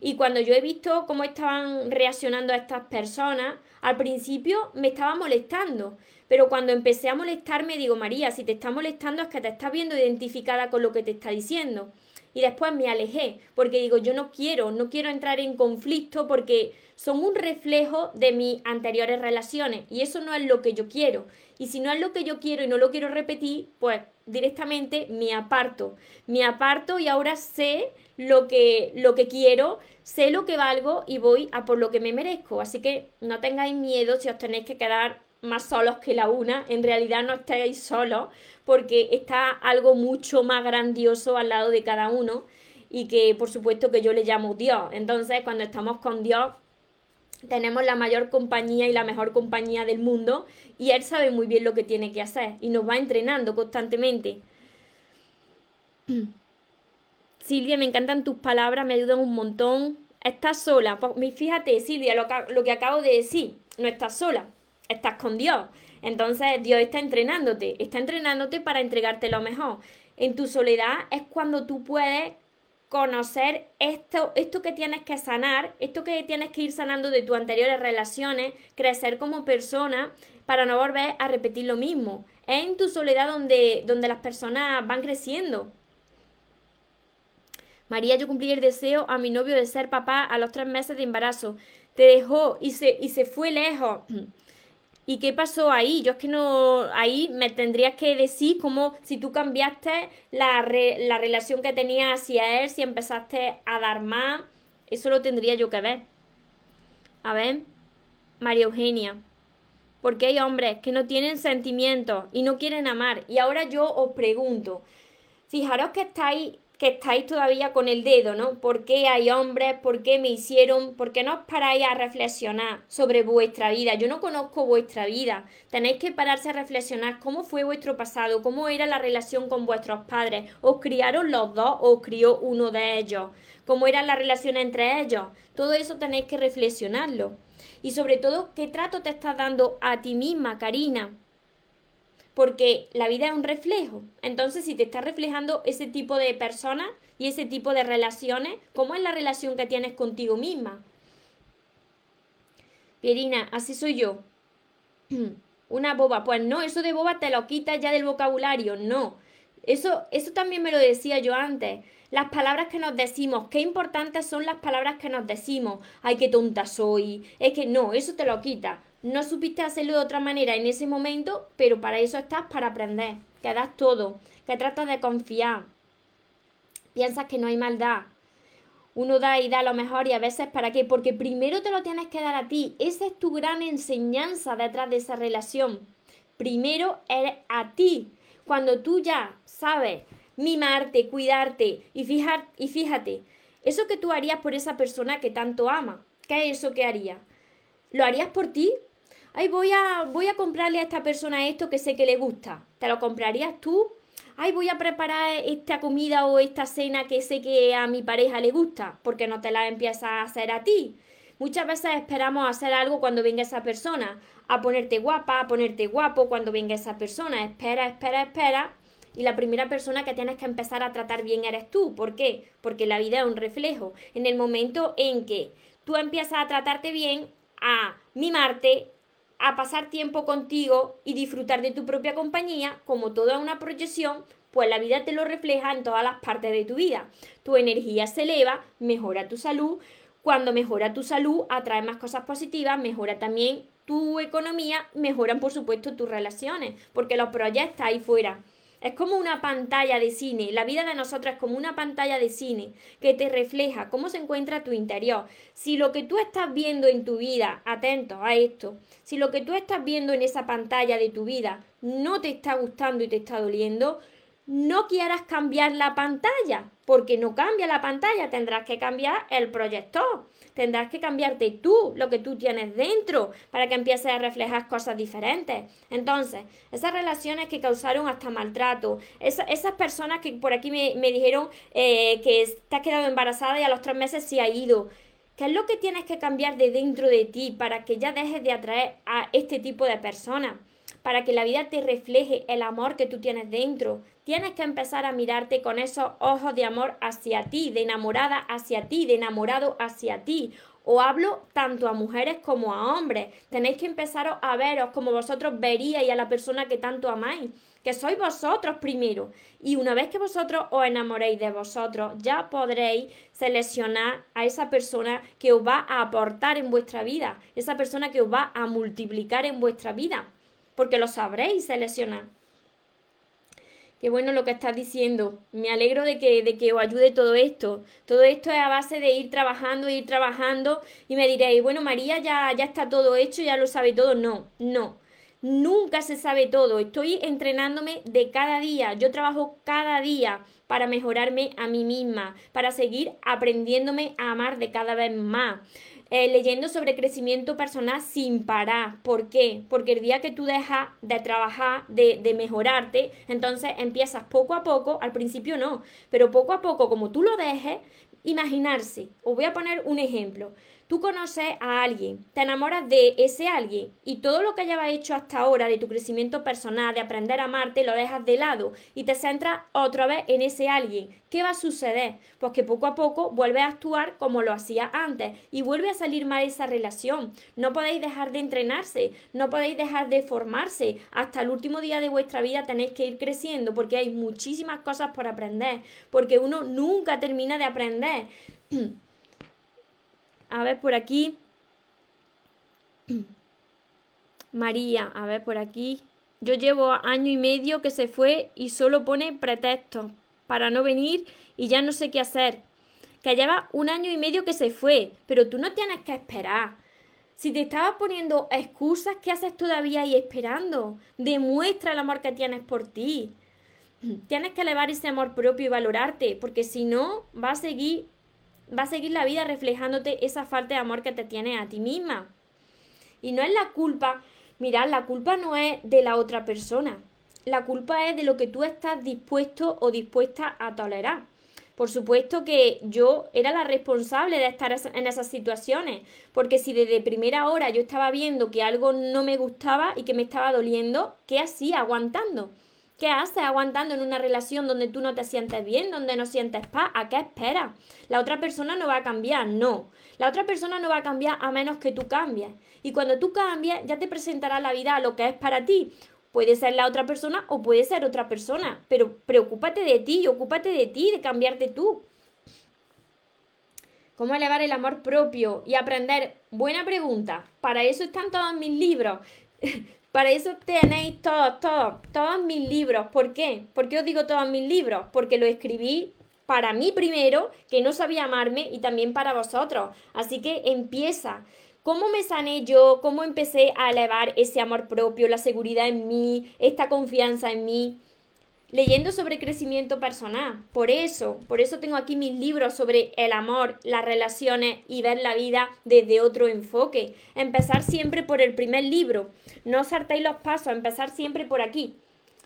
Y cuando yo he visto cómo estaban reaccionando a estas personas, al principio me estaba molestando, pero cuando empecé a molestarme digo, María, si te está molestando es que te estás viendo identificada con lo que te está diciendo. Y después me alejé, porque digo, yo no quiero, no quiero entrar en conflicto porque son un reflejo de mis anteriores relaciones y eso no es lo que yo quiero. Y si no es lo que yo quiero y no lo quiero repetir, pues directamente me aparto. Me aparto y ahora sé lo que, lo que quiero, sé lo que valgo y voy a por lo que me merezco. Así que no tengáis miedo si os tenéis que quedar más solos que la una. En realidad no estáis solos porque está algo mucho más grandioso al lado de cada uno y que por supuesto que yo le llamo Dios. Entonces cuando estamos con Dios tenemos la mayor compañía y la mejor compañía del mundo y él sabe muy bien lo que tiene que hacer y nos va entrenando constantemente. Silvia, me encantan tus palabras, me ayudan un montón. Estás sola. Pues, fíjate, Silvia, lo que, lo que acabo de decir, no estás sola, estás con Dios. Entonces Dios está entrenándote, está entrenándote para entregarte lo mejor. En tu soledad es cuando tú puedes conocer esto, esto que tienes que sanar, esto que tienes que ir sanando de tus anteriores relaciones, crecer como persona para no volver a repetir lo mismo. Es en tu soledad donde, donde las personas van creciendo. María, yo cumplí el deseo a mi novio de ser papá a los tres meses de embarazo. Te dejó y se, y se fue lejos. ¿Y qué pasó ahí? Yo es que no, ahí me tendrías que decir cómo, si tú cambiaste la, la relación que tenías hacia él, si empezaste a dar más, eso lo tendría yo que ver. A ver, María Eugenia, porque hay hombres que no tienen sentimientos y no quieren amar. Y ahora yo os pregunto, Fijaros que estáis que estáis todavía con el dedo, ¿no? ¿Por qué hay hombres? ¿Por qué me hicieron? ¿Por qué no os paráis a reflexionar sobre vuestra vida? Yo no conozco vuestra vida. Tenéis que pararse a reflexionar cómo fue vuestro pasado, cómo era la relación con vuestros padres. ¿Os criaron los dos o crió uno de ellos? ¿Cómo era la relación entre ellos? Todo eso tenéis que reflexionarlo. Y sobre todo, ¿qué trato te estás dando a ti misma, Karina? Porque la vida es un reflejo. Entonces, si te está reflejando ese tipo de personas y ese tipo de relaciones, ¿cómo es la relación que tienes contigo misma? Pierina, así soy yo. Una boba. Pues no, eso de boba te lo quitas ya del vocabulario, no. Eso, eso también me lo decía yo antes. Las palabras que nos decimos, qué importantes son las palabras que nos decimos. Ay, qué tonta soy. Es que no, eso te lo quita no supiste hacerlo de otra manera en ese momento, pero para eso estás, para aprender, que das todo, que tratas de confiar, piensas que no hay maldad. Uno da y da lo mejor y a veces para qué? Porque primero te lo tienes que dar a ti. Esa es tu gran enseñanza detrás de esa relación. Primero eres a ti. Cuando tú ya sabes mimarte, cuidarte y, fijar, y fíjate, eso que tú harías por esa persona que tanto ama, ¿qué es eso que harías? ¿Lo harías por ti? Ay, voy a, voy a comprarle a esta persona esto que sé que le gusta. ¿Te lo comprarías tú? Ay, voy a preparar esta comida o esta cena que sé que a mi pareja le gusta, porque no te la empiezas a hacer a ti. Muchas veces esperamos hacer algo cuando venga esa persona, a ponerte guapa, a ponerte guapo cuando venga esa persona. Espera, espera, espera. Y la primera persona que tienes que empezar a tratar bien eres tú. ¿Por qué? Porque la vida es un reflejo. En el momento en que tú empiezas a tratarte bien, a mimarte, a pasar tiempo contigo y disfrutar de tu propia compañía, como toda una proyección, pues la vida te lo refleja en todas las partes de tu vida. Tu energía se eleva, mejora tu salud. Cuando mejora tu salud, atrae más cosas positivas, mejora también tu economía, mejoran por supuesto tus relaciones, porque los proyectas ahí fuera. Es como una pantalla de cine. La vida de nosotros es como una pantalla de cine que te refleja cómo se encuentra tu interior. Si lo que tú estás viendo en tu vida, atento a esto, si lo que tú estás viendo en esa pantalla de tu vida no te está gustando y te está doliendo, no quieras cambiar la pantalla, porque no cambia la pantalla, tendrás que cambiar el proyector, tendrás que cambiarte tú, lo que tú tienes dentro, para que empieces a reflejar cosas diferentes. Entonces, esas relaciones que causaron hasta maltrato, esas personas que por aquí me, dijeron eh, que te has quedado embarazada y a los tres meses se ha ido. ¿Qué es lo que tienes que cambiar de dentro de ti para que ya dejes de atraer a este tipo de personas? Para que la vida te refleje el amor que tú tienes dentro, Tienes que empezar a mirarte con esos ojos de amor hacia ti, de enamorada hacia ti, de enamorado hacia ti. O hablo tanto a mujeres como a hombres. Tenéis que empezar a veros como vosotros veríais a la persona que tanto amáis. Que sois vosotros primero. Y una vez que vosotros os enamoréis de vosotros, ya podréis seleccionar a esa persona que os va a aportar en vuestra vida. Esa persona que os va a multiplicar en vuestra vida. Porque lo sabréis seleccionar. Qué bueno lo que estás diciendo. Me alegro de que, de que os ayude todo esto. Todo esto es a base de ir trabajando, ir trabajando. Y me diréis, bueno, María ya, ya está todo hecho, ya lo sabe todo. No, no. Nunca se sabe todo. Estoy entrenándome de cada día. Yo trabajo cada día para mejorarme a mí misma, para seguir aprendiéndome a amar de cada vez más. Eh, leyendo sobre crecimiento personal sin parar. ¿Por qué? Porque el día que tú dejas de trabajar, de, de mejorarte, entonces empiezas poco a poco, al principio no, pero poco a poco, como tú lo dejes, imaginarse. Os voy a poner un ejemplo. Tú conoces a alguien, te enamoras de ese alguien y todo lo que hayas hecho hasta ahora de tu crecimiento personal, de aprender a amarte, lo dejas de lado y te centras otra vez en ese alguien. ¿Qué va a suceder? Pues que poco a poco vuelves a actuar como lo hacía antes y vuelve a salir mal esa relación. No podéis dejar de entrenarse, no podéis dejar de formarse. Hasta el último día de vuestra vida tenéis que ir creciendo porque hay muchísimas cosas por aprender, porque uno nunca termina de aprender. A ver por aquí. María, a ver por aquí. Yo llevo año y medio que se fue y solo pone pretextos para no venir y ya no sé qué hacer. Que lleva un año y medio que se fue, pero tú no tienes que esperar. Si te estabas poniendo excusas, ¿qué haces todavía ahí esperando? Demuestra el amor que tienes por ti. Tienes que elevar ese amor propio y valorarte, porque si no, va a seguir, va a seguir la vida reflejándote esa falta de amor que te tienes a ti misma. Y no es la culpa, mirad, la culpa no es de la otra persona, la culpa es de lo que tú estás dispuesto o dispuesta a tolerar. Por supuesto que yo era la responsable de estar en esas situaciones, porque si desde primera hora yo estaba viendo que algo no me gustaba y que me estaba doliendo, ¿qué hacía aguantando? ¿Qué haces aguantando en una relación donde tú no te sientes bien, donde no sientes paz? ¿A qué esperas? La otra persona no va a cambiar, no. La otra persona no va a cambiar a menos que tú cambies. Y cuando tú cambies, ya te presentará la vida a lo que es para ti. Puede ser la otra persona o puede ser otra persona, pero preocúpate de ti, ocúpate de ti, de cambiarte tú. ¿Cómo elevar el amor propio y aprender? Buena pregunta. Para eso están todos mis libros. Para eso tenéis todos, todos, todos mis libros. ¿Por qué? ¿Por qué os digo todos mis libros? Porque lo escribí para mí primero, que no sabía amarme, y también para vosotros. Así que empieza. ¿Cómo me sané yo? ¿Cómo empecé a elevar ese amor propio, la seguridad en mí, esta confianza en mí? Leyendo sobre crecimiento personal. Por eso, por eso tengo aquí mis libros sobre el amor, las relaciones y ver la vida desde otro enfoque. Empezar siempre por el primer libro. No saltéis los pasos, empezar siempre por aquí,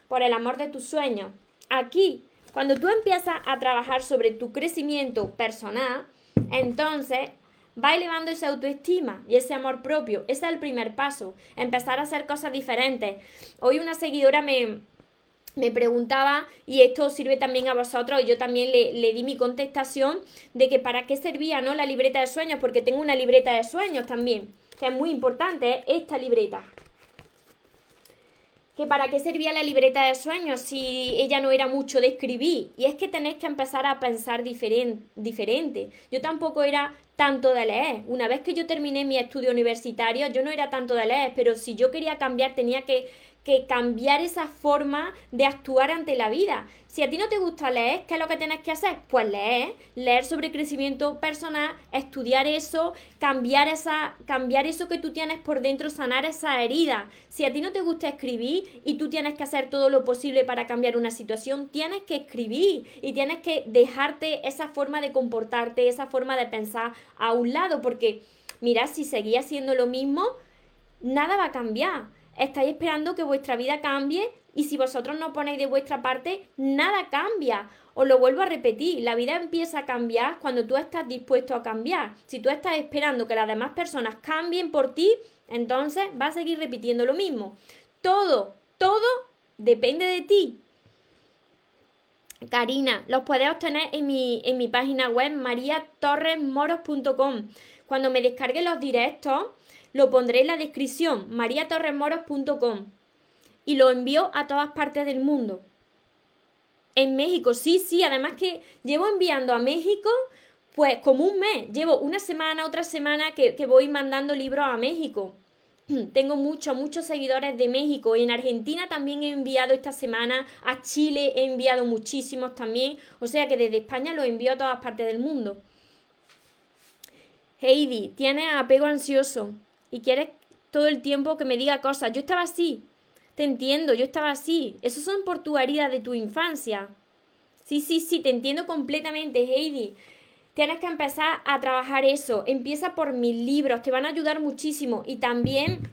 por el amor de tus sueños. Aquí, cuando tú empiezas a trabajar sobre tu crecimiento personal, entonces va elevando esa autoestima y ese amor propio. Ese es el primer paso, empezar a hacer cosas diferentes. Hoy una seguidora me, me preguntaba, y esto sirve también a vosotros, yo también le, le, di mi contestación de que para qué servía ¿no? la libreta de sueños, porque tengo una libreta de sueños también, que es muy importante, esta libreta que para qué servía la libreta de sueños si ella no era mucho de escribir. Y es que tenéis que empezar a pensar diferente. Yo tampoco era tanto de leer. Una vez que yo terminé mi estudio universitario, yo no era tanto de leer, pero si yo quería cambiar tenía que que cambiar esa forma de actuar ante la vida. Si a ti no te gusta leer, ¿qué es lo que tienes que hacer? Pues leer, leer sobre crecimiento personal, estudiar eso, cambiar esa cambiar eso que tú tienes por dentro, sanar esa herida. Si a ti no te gusta escribir y tú tienes que hacer todo lo posible para cambiar una situación, tienes que escribir y tienes que dejarte esa forma de comportarte, esa forma de pensar a un lado, porque mira, si seguía haciendo lo mismo, nada va a cambiar estáis esperando que vuestra vida cambie y si vosotros no ponéis de vuestra parte, nada cambia. Os lo vuelvo a repetir, la vida empieza a cambiar cuando tú estás dispuesto a cambiar. Si tú estás esperando que las demás personas cambien por ti, entonces va a seguir repitiendo lo mismo. Todo, todo depende de ti. Karina, los puedes obtener en mi, en mi página web mariatorresmoros.com. Cuando me descargue los directos, lo pondré en la descripción, mariatorremoros.com. Y lo envío a todas partes del mundo. En México, sí, sí, además que llevo enviando a México pues como un mes. Llevo una semana, otra semana que, que voy mandando libros a México. Tengo muchos, muchos seguidores de México. En Argentina también he enviado esta semana. A Chile he enviado muchísimos también. O sea que desde España lo envío a todas partes del mundo. Heidi, tiene apego ansioso y quieres todo el tiempo que me diga cosas. Yo estaba así, te entiendo, yo estaba así. Esos son por tu herida de tu infancia. Sí, sí, sí, te entiendo completamente, Heidi. Tienes que empezar a trabajar eso. Empieza por mis libros, te van a ayudar muchísimo. Y también,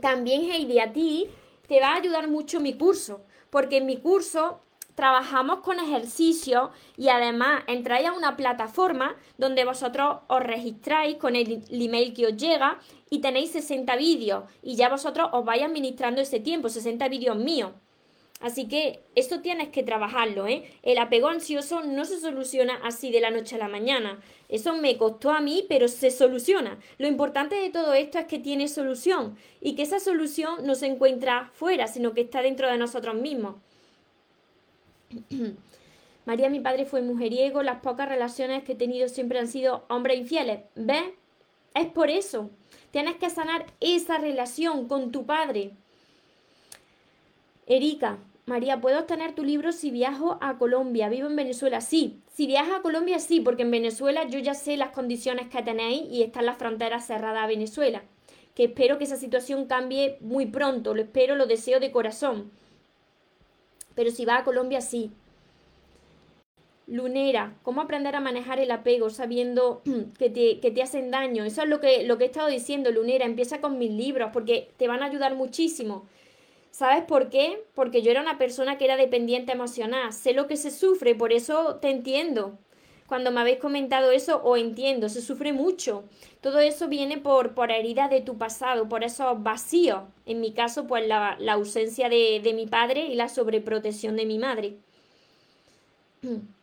también, Heidi, a ti te va a ayudar mucho mi curso. Porque en mi curso trabajamos con ejercicios y además entráis a una plataforma donde vosotros os registráis con el, email que os llega y tenéis 60 vídeos y ya vosotros os vais administrando ese tiempo, 60 vídeos míos. Así que esto tienes que trabajarlo, ¿eh? El apego ansioso no se soluciona así de la noche a la mañana. Eso me costó a mí, pero se soluciona. Lo importante de todo esto es que tiene solución y que esa solución no se encuentra fuera, sino que está dentro de nosotros mismos. María, mi padre fue mujeriego, las pocas relaciones que he tenido siempre han sido hombres infieles. ¿Ves? Es por eso. Tienes que sanar esa relación con tu padre. Erika, María, ¿puedo obtener tu libro si viajo a Colombia? ¿Vivo en Venezuela? Sí. Si viajas a Colombia, sí, porque en Venezuela yo ya sé las condiciones que tenéis y están las fronteras cerradas a Venezuela. Que espero que esa situación cambie muy pronto. Lo espero, lo deseo de corazón. Pero si vas a Colombia, sí. Lunera, ¿cómo aprender a manejar el apego sabiendo que te, que te hacen daño? Eso es lo que, lo que he estado diciendo, Lunera. Empieza con mis libros porque te van a ayudar muchísimo. ¿Sabes por qué? Porque yo era una persona que era dependiente emocional. Sé lo que se sufre, por eso te entiendo. Cuando me habéis comentado eso, os entiendo, se sufre mucho. Todo eso viene por, por heridas de tu pasado, por esos vacíos. En mi caso, pues la, la ausencia de, de mi padre y la sobreprotección de mi madre.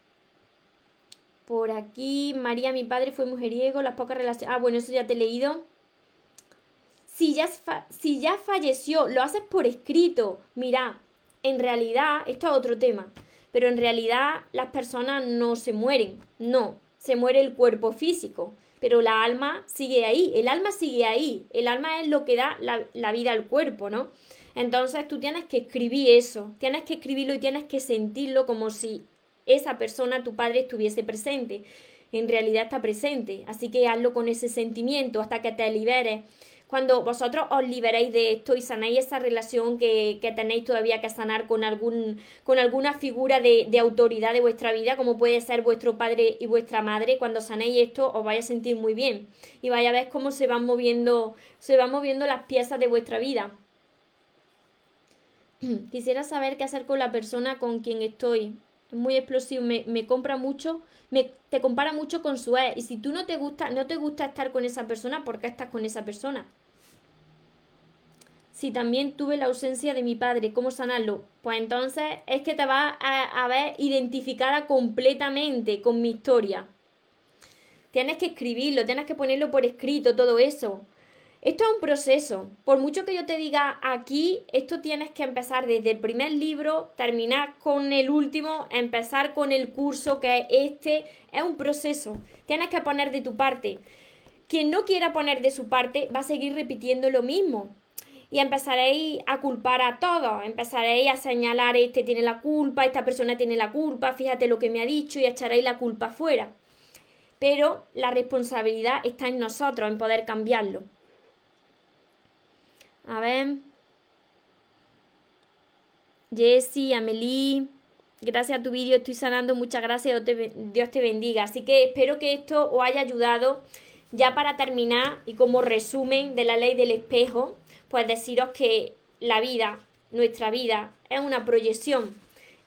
Por aquí, María, mi padre fue mujeriego, las pocas relaciones. Ah, bueno, eso ya te he leído. Si ya, si ya falleció, lo haces por escrito. Mira, en realidad, esto es otro tema, pero en realidad las personas no se mueren, no, se muere el cuerpo físico, pero la alma sigue ahí, el alma sigue ahí, el alma es lo que da la, la vida al cuerpo, ¿no? Entonces tú tienes que escribir eso, tienes que escribirlo y tienes que sentirlo como si esa persona, tu padre, estuviese presente. En realidad está presente. Así que hazlo con ese sentimiento hasta que te liberes. Cuando vosotros os liberéis de esto y sanáis esa relación que, tenéis todavía que sanar con, algún, con alguna figura de, de, autoridad de vuestra vida, como puede ser vuestro padre y vuestra madre, cuando sanéis esto os vais a sentir muy bien y vais a ver cómo se van moviendo, se van moviendo las piezas de vuestra vida. Quisiera saber qué hacer con la persona con quien estoy muy explosivo, me, compra mucho, me, te compara mucho con su ex. Y si tú no te gusta, no te gusta estar con esa persona, ¿por qué estás con esa persona? Si también tuve la ausencia de mi padre, ¿cómo sanarlo? Pues entonces es que te vas a, a ver identificada completamente con mi historia. Tienes que escribirlo, tienes que ponerlo por escrito, todo eso. Esto es un proceso. Por mucho que yo te diga aquí, esto tienes que empezar desde el primer libro, terminar con el último, empezar con el curso que es este. Es un proceso. Tienes que poner de tu parte. Quien no quiera poner de su parte va a seguir repitiendo lo mismo. Y empezaréis a culpar a todos. Empezaréis a señalar, este tiene la culpa, esta persona tiene la culpa, fíjate lo que me ha dicho y echaréis la culpa fuera. Pero la responsabilidad está en nosotros, en poder cambiarlo. A ver. Jessie, Amelie, gracias a tu vídeo estoy sanando, muchas gracias, Dios te, bendiga. Así que espero que esto os haya ayudado. Ya para terminar y como resumen de la ley del espejo, pues deciros que la vida, nuestra vida, es una proyección.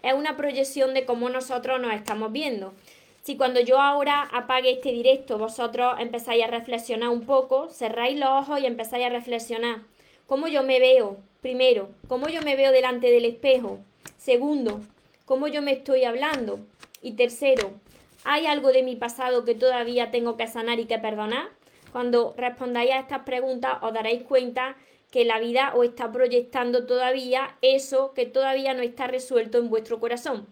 Es una proyección de cómo nosotros nos estamos viendo. Si cuando yo ahora apague este directo, vosotros empezáis a reflexionar un poco, cerráis los ojos y empezáis a reflexionar cómo yo me veo, primero, cómo yo me veo delante del espejo, segundo, cómo yo me estoy hablando y tercero, ¿hay algo de mi pasado que todavía tengo que sanar y que perdonar? Cuando respondáis a estas preguntas os daréis cuenta que la vida os está proyectando todavía eso que todavía no está resuelto en vuestro corazón.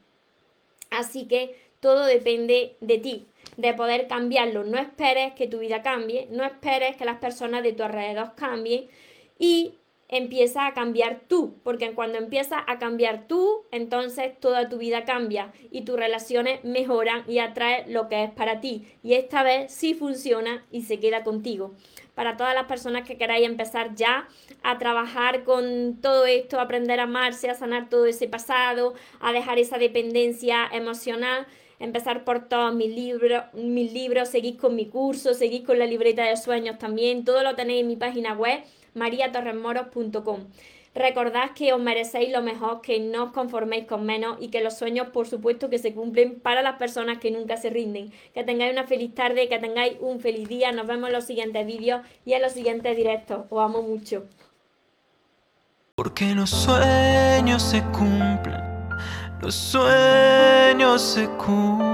Así que todo depende de ti, de poder cambiarlo. No esperes que tu vida cambie, no esperes que las personas de tu alrededor cambien, y empieza a cambiar tú, porque cuando empieza a cambiar tú, entonces toda tu vida cambia y tus relaciones mejoran y atrae lo que es para ti. Y esta vez sí funciona y se queda contigo. Para todas las personas que queráis empezar ya a trabajar con todo esto, aprender a amarse, a sanar todo ese pasado, a dejar esa dependencia emocional, empezar por todos mis libros, mis libros, seguís con mi curso, seguís con la libreta de sueños también, todo lo tenéis en mi página web mariatorremoros.com. Recordad que os merecéis lo mejor, que no os conforméis con menos y que los sueños, por supuesto, que se cumplen para las personas que nunca se rinden. Que tengáis una feliz tarde, que tengáis un feliz día. Nos vemos en los siguientes vídeos y en los siguientes directos. Os amo mucho. Porque los sueños se cumplen, los sueños se cumplen.